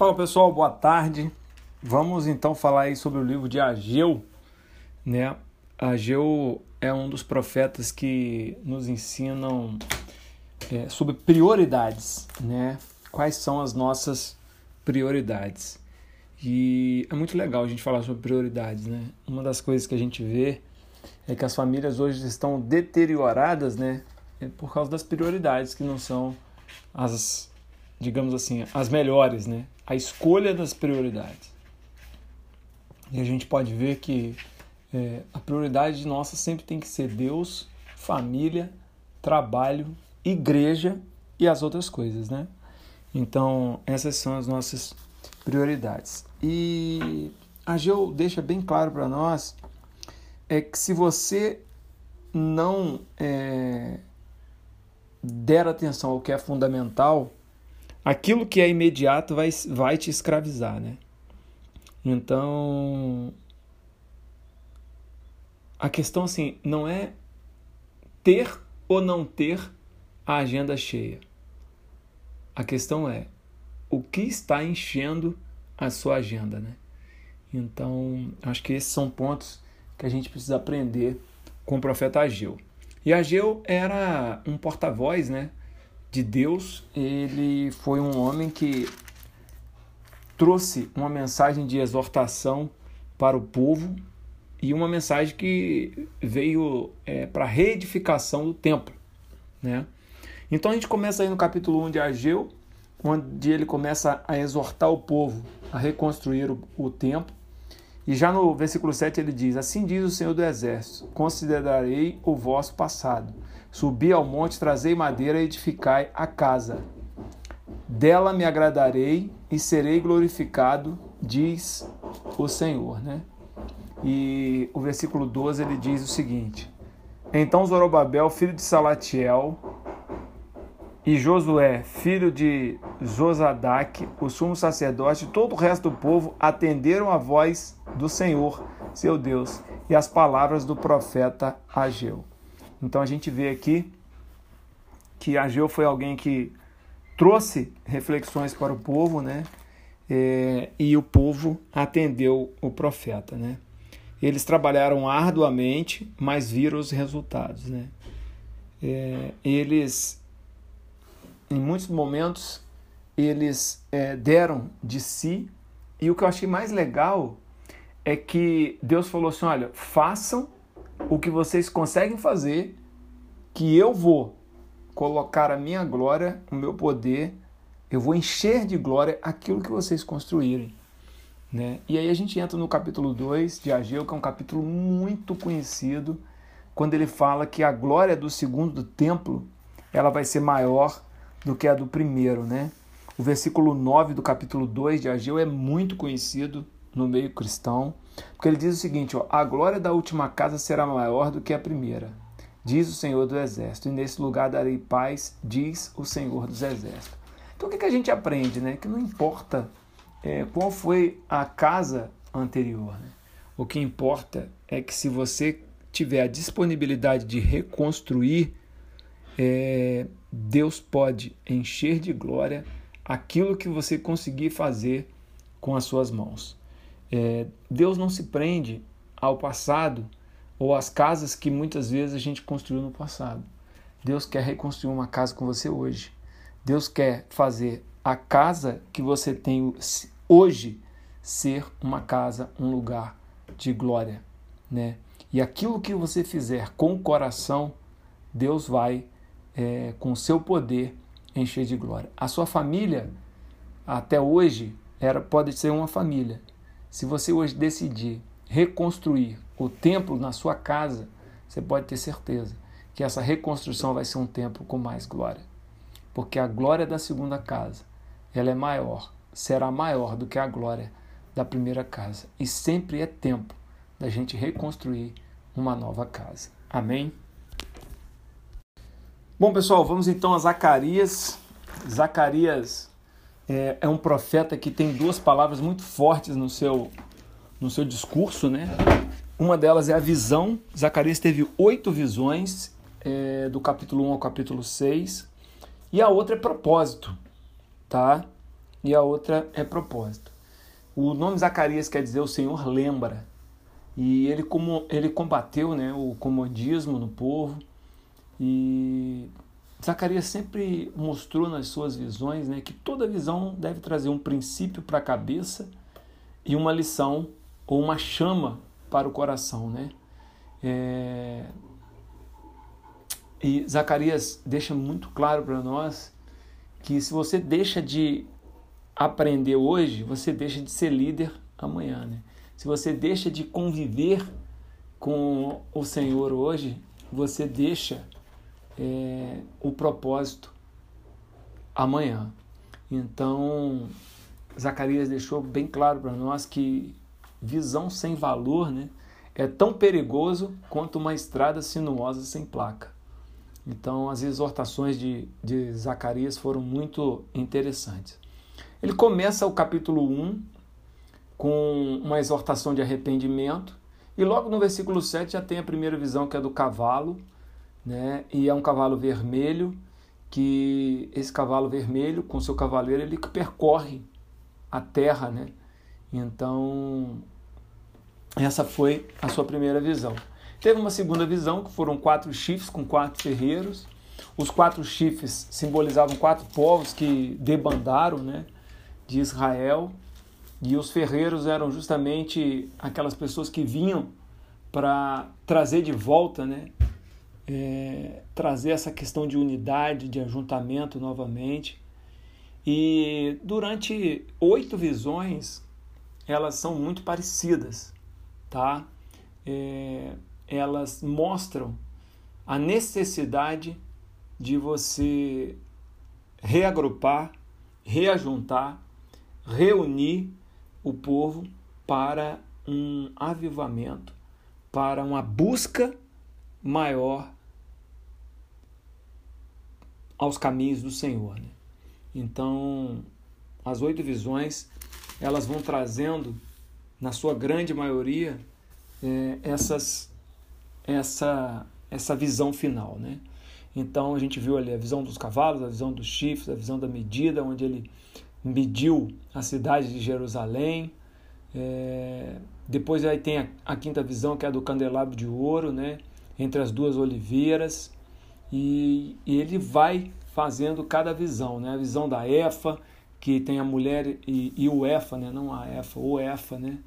Fala pessoal, boa tarde. Vamos então falar aí sobre o livro de Ageu, né? Ageu é um dos profetas que nos ensinam é, sobre prioridades, né? Quais são as nossas prioridades? E é muito legal a gente falar sobre prioridades, né? Uma das coisas que a gente vê é que as famílias hoje estão deterioradas, né? É por causa das prioridades que não são as, digamos assim, as melhores, né? A escolha das prioridades. E a gente pode ver que é, a prioridade nossa sempre tem que ser Deus, família, trabalho, igreja e as outras coisas, né? Então, essas são as nossas prioridades. E a Geo deixa bem claro para nós é que se você não é, der atenção ao que é fundamental, aquilo que é imediato vai, vai te escravizar, né? Então, a questão assim não é ter ou não ter a agenda cheia. A questão é o que está enchendo a sua agenda, né? Então, acho que esses são pontos que a gente precisa aprender com o profeta Ageu. E Ageu era um porta-voz, né, de Deus. Ele foi um homem que trouxe uma mensagem de exortação para o povo e uma mensagem que veio é, para a reedificação do templo, né? Então a gente começa aí no capítulo 1 de Ageu, onde ele começa a exortar o povo a reconstruir o, o templo. E já no versículo 7 ele diz: Assim diz o Senhor do Exército: Considerarei o vosso passado. Subi ao monte, trazei madeira e edificai a casa. Dela me agradarei e serei glorificado, diz o Senhor. Né? E o versículo 12 ele diz o seguinte: Então Zorobabel, filho de Salatiel, e Josué, filho de Josadac, o sumo sacerdote, e todo o resto do povo atenderam a voz do Senhor, seu Deus, e as palavras do profeta Ageu. Então a gente vê aqui que Ageu foi alguém que trouxe reflexões para o povo, né? É, e o povo atendeu o profeta, né? Eles trabalharam arduamente, mas viram os resultados, né? É, eles em muitos momentos eles é, deram de si. E o que eu achei mais legal é que Deus falou assim: olha, façam o que vocês conseguem fazer, que eu vou colocar a minha glória, o meu poder, eu vou encher de glória aquilo que vocês construírem. Né? E aí a gente entra no capítulo 2 de Ageu, que é um capítulo muito conhecido, quando ele fala que a glória do segundo templo ela vai ser maior do que a do primeiro, né? O versículo 9 do capítulo 2 de Ageu é muito conhecido no meio cristão, porque ele diz o seguinte: ó, a glória da última casa será maior do que a primeira, diz o Senhor do Exército, e nesse lugar darei paz, diz o Senhor dos Exércitos. Então o que, que a gente aprende? Né? Que não importa é, qual foi a casa anterior, né? o que importa é que se você tiver a disponibilidade de reconstruir, é, Deus pode encher de glória aquilo que você conseguir fazer com as suas mãos. É, Deus não se prende ao passado ou às casas que muitas vezes a gente construiu no passado. Deus quer reconstruir uma casa com você hoje. Deus quer fazer a casa que você tem hoje ser uma casa, um lugar de glória, né? E aquilo que você fizer com o coração, Deus vai é, com seu poder encher de glória. A sua família, até hoje, era, pode ser uma família. Se você hoje decidir reconstruir o templo na sua casa, você pode ter certeza que essa reconstrução vai ser um templo com mais glória. Porque a glória da segunda casa, ela é maior, será maior do que a glória da primeira casa. E sempre é tempo da gente reconstruir uma nova casa. Amém? Bom, pessoal, vamos então a Zacarias. Zacarias é, é, um profeta que tem duas palavras muito fortes no seu, no seu discurso, né? Uma delas é a visão. Zacarias teve oito visões, é, do capítulo 1 ao capítulo 6. E a outra é propósito, tá? e a outra é propósito. O nome Zacarias quer dizer o Senhor lembra. E ele, como, ele combateu né, o comodismo no povo. E Zacarias sempre mostrou nas suas visões né, que toda visão deve trazer um princípio para a cabeça e uma lição ou uma chama para o coração. Né? É... E Zacarias deixa muito claro para nós que se você deixa de aprender hoje, você deixa de ser líder amanhã. Né? Se você deixa de conviver com o Senhor hoje, você deixa é, o propósito amanhã. Então, Zacarias deixou bem claro para nós que visão sem valor né, é tão perigoso quanto uma estrada sinuosa sem placa. Então, as exortações de, de Zacarias foram muito interessantes. Ele começa o capítulo 1 com uma exortação de arrependimento, e logo no versículo 7 já tem a primeira visão que é do cavalo, né? E é um cavalo vermelho que esse cavalo vermelho com seu cavaleiro ele percorre a terra, né? Então essa foi a sua primeira visão. Teve uma segunda visão que foram quatro chifres com quatro ferreiros. Os quatro chifres simbolizavam quatro povos que debandaram, né? de Israel. E os ferreiros eram justamente aquelas pessoas que vinham para trazer de volta, né? É, trazer essa questão de unidade, de ajuntamento novamente. E durante oito visões, elas são muito parecidas, tá? É, elas mostram a necessidade de você reagrupar, reajuntar reunir o povo para um avivamento, para uma busca maior aos caminhos do Senhor. Né? Então, as oito visões elas vão trazendo, na sua grande maioria, é, essas, essa, essa visão final. Né? Então, a gente viu ali a visão dos cavalos, a visão dos chifres, a visão da medida, onde ele mediu a cidade de Jerusalém. É, depois aí tem a, a, quinta visão, que é a do candelabro de ouro, né? Entre as duas oliveiras. E, e ele vai fazendo cada visão, né? A visão da Efa, que tem a mulher e, e o Efa, né? não a Efa, o Efa, né?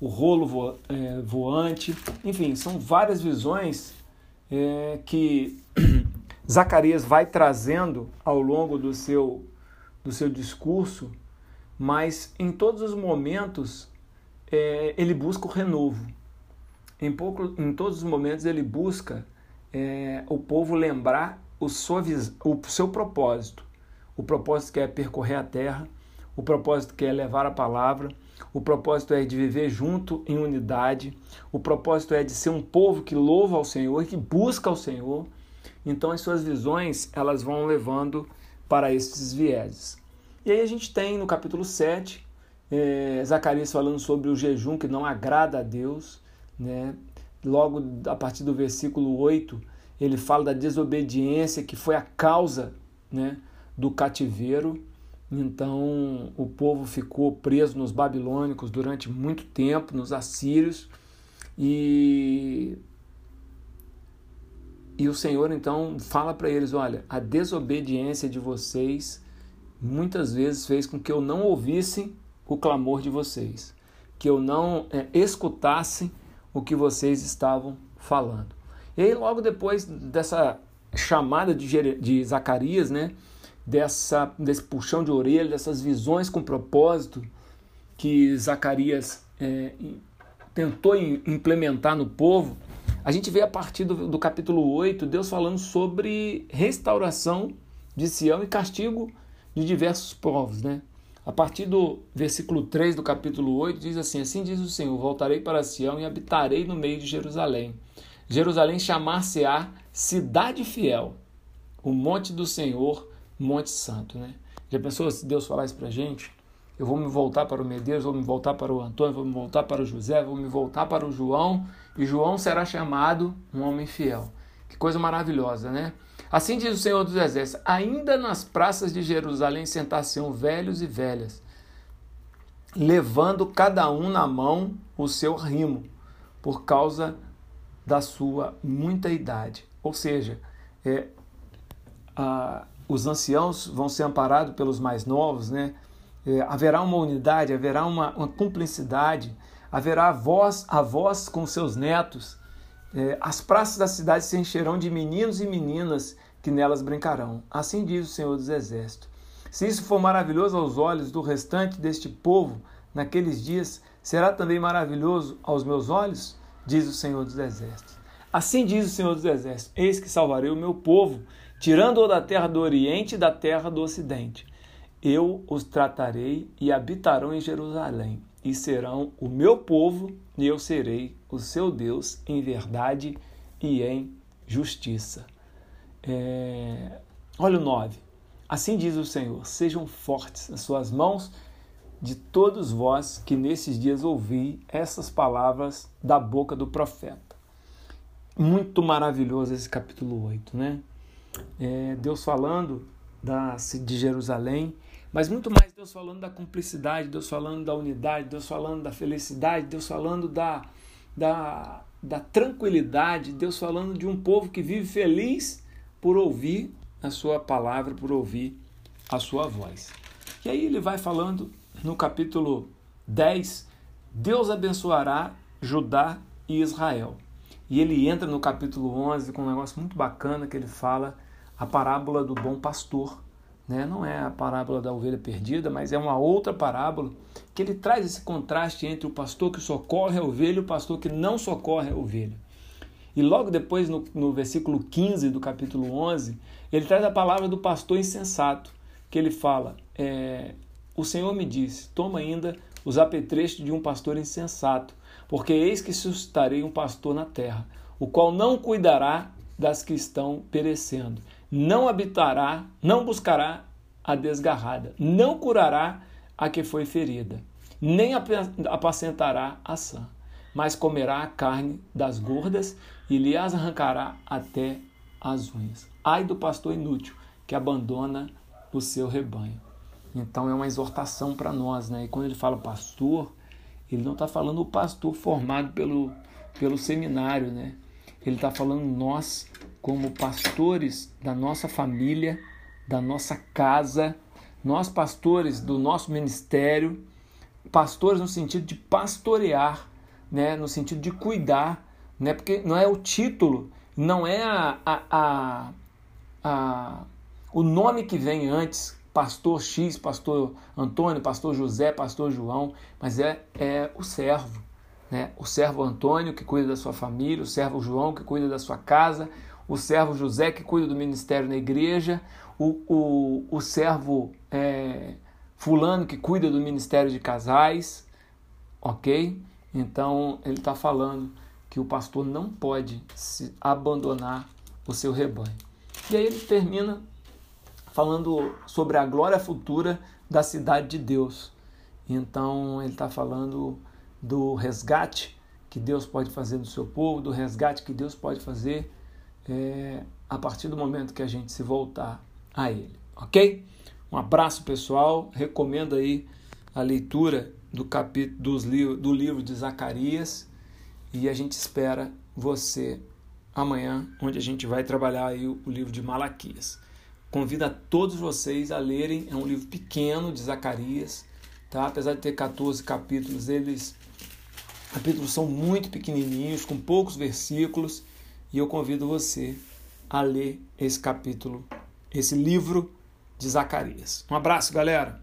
o rolo vo, é, voante. Enfim, são várias visões é, que Zacarias vai trazendo ao longo do seu do seu discurso, mas em todos os momentos é, ele busca o renovo. Em, pouco, em todos os momentos ele busca é, o povo lembrar o, o seu propósito. O propósito que é percorrer a terra, o propósito que é levar a palavra, o propósito é de viver junto em unidade, o propósito é de ser um povo que louva ao Senhor que busca ao Senhor. Então as suas visões elas vão levando para esses vieses. E aí a gente tem no capítulo 7, é, Zacarias falando sobre o jejum que não agrada a Deus. Né? Logo a partir do versículo 8, ele fala da desobediência que foi a causa né, do cativeiro. Então o povo ficou preso nos babilônicos durante muito tempo, nos assírios, e e o Senhor então fala para eles: olha, a desobediência de vocês muitas vezes fez com que eu não ouvisse o clamor de vocês, que eu não é, escutasse o que vocês estavam falando. E aí, logo depois dessa chamada de, de Zacarias, né, dessa, desse puxão de orelha, dessas visões com propósito que Zacarias é, tentou implementar no povo, a gente vê a partir do, do capítulo 8 Deus falando sobre restauração de Sião e castigo de diversos povos. Né? A partir do versículo 3 do capítulo 8 diz assim: Assim diz o Senhor: Voltarei para Sião e habitarei no meio de Jerusalém. Jerusalém chamar-se-á cidade fiel, o monte do Senhor, monte santo. Né? Já pensou se Deus falar isso para gente? Eu vou me voltar para o Medeiros, vou me voltar para o Antônio, vou me voltar para o José, vou me voltar para o João, e João será chamado um homem fiel. Que coisa maravilhosa, né? Assim diz o Senhor dos Exércitos: ainda nas praças de Jerusalém sentar-se-ão velhos e velhas, levando cada um na mão o seu rimo, por causa da sua muita idade. Ou seja, é, a, os anciãos vão ser amparados pelos mais novos, né? É, haverá uma unidade, haverá uma, uma cumplicidade, haverá voz a voz com seus netos. É, as praças da cidade se encherão de meninos e meninas que nelas brincarão. Assim diz o Senhor dos Exércitos. Se isso for maravilhoso aos olhos do restante deste povo, naqueles dias, será também maravilhoso aos meus olhos? Diz o Senhor dos Exércitos. Assim diz o Senhor dos Exércitos: Eis que salvarei o meu povo, tirando-o da terra do Oriente e da terra do Ocidente. Eu os tratarei e habitarão em Jerusalém, e serão o meu povo, e eu serei o seu Deus em verdade e em justiça. É... Olha o 9. Assim diz o Senhor: Sejam fortes as suas mãos de todos vós que nesses dias ouvi essas palavras da boca do profeta. Muito maravilhoso esse capítulo 8, né? É, Deus falando da, de Jerusalém, mas muito mais Deus falando da cumplicidade, Deus falando da unidade, Deus falando da felicidade, Deus falando da, da, da tranquilidade, Deus falando de um povo que vive feliz por ouvir a sua palavra, por ouvir a sua voz. E aí ele vai falando no capítulo 10, Deus abençoará Judá e Israel. E ele entra no capítulo 11 com um negócio muito bacana que ele fala a parábola do bom pastor. Né? Não é a parábola da ovelha perdida, mas é uma outra parábola que ele traz esse contraste entre o pastor que socorre a ovelha e o pastor que não socorre a ovelha. E logo depois, no, no versículo 15 do capítulo 11, ele traz a palavra do pastor insensato, que ele fala: é, O Senhor me disse, toma ainda os apetrechos de um pastor insensato porque eis que suscitarei um pastor na terra, o qual não cuidará das que estão perecendo, não habitará, não buscará a desgarrada, não curará a que foi ferida, nem apacentará a sã, mas comerá a carne das gordas e lhe as arrancará até as unhas. Ai do pastor inútil que abandona o seu rebanho. Então é uma exortação para nós, né? E quando ele fala pastor, ele não está falando o pastor formado pelo, pelo seminário, né? Ele está falando nós, como pastores da nossa família, da nossa casa, nós pastores do nosso ministério, pastores no sentido de pastorear, né? no sentido de cuidar, né? porque não é o título, não é a, a, a, a o nome que vem antes pastor X, pastor Antônio, pastor José, pastor João, mas é, é o servo. Né? O servo Antônio que cuida da sua família, o servo João que cuida da sua casa, o servo José que cuida do ministério na igreja, o, o, o servo é, Fulano que cuida do ministério de casais, ok? Então ele está falando que o pastor não pode se abandonar o seu rebanho. E aí ele termina falando sobre a glória futura da cidade de Deus. Então ele está falando do resgate que Deus pode fazer do seu povo, do resgate que Deus pode fazer é, a partir do momento que a gente se voltar a Ele, ok? Um abraço pessoal, recomendo aí a leitura do capítulo dos do livro de Zacarias e a gente espera você amanhã, onde a gente vai trabalhar aí o livro de Malaquias. Convido a todos vocês a lerem, é um livro pequeno de Zacarias, tá? Apesar de ter 14 capítulos, eles capítulos são muito pequenininhos, com poucos versículos, e eu convido você a ler esse capítulo, esse livro de Zacarias. Um abraço, galera.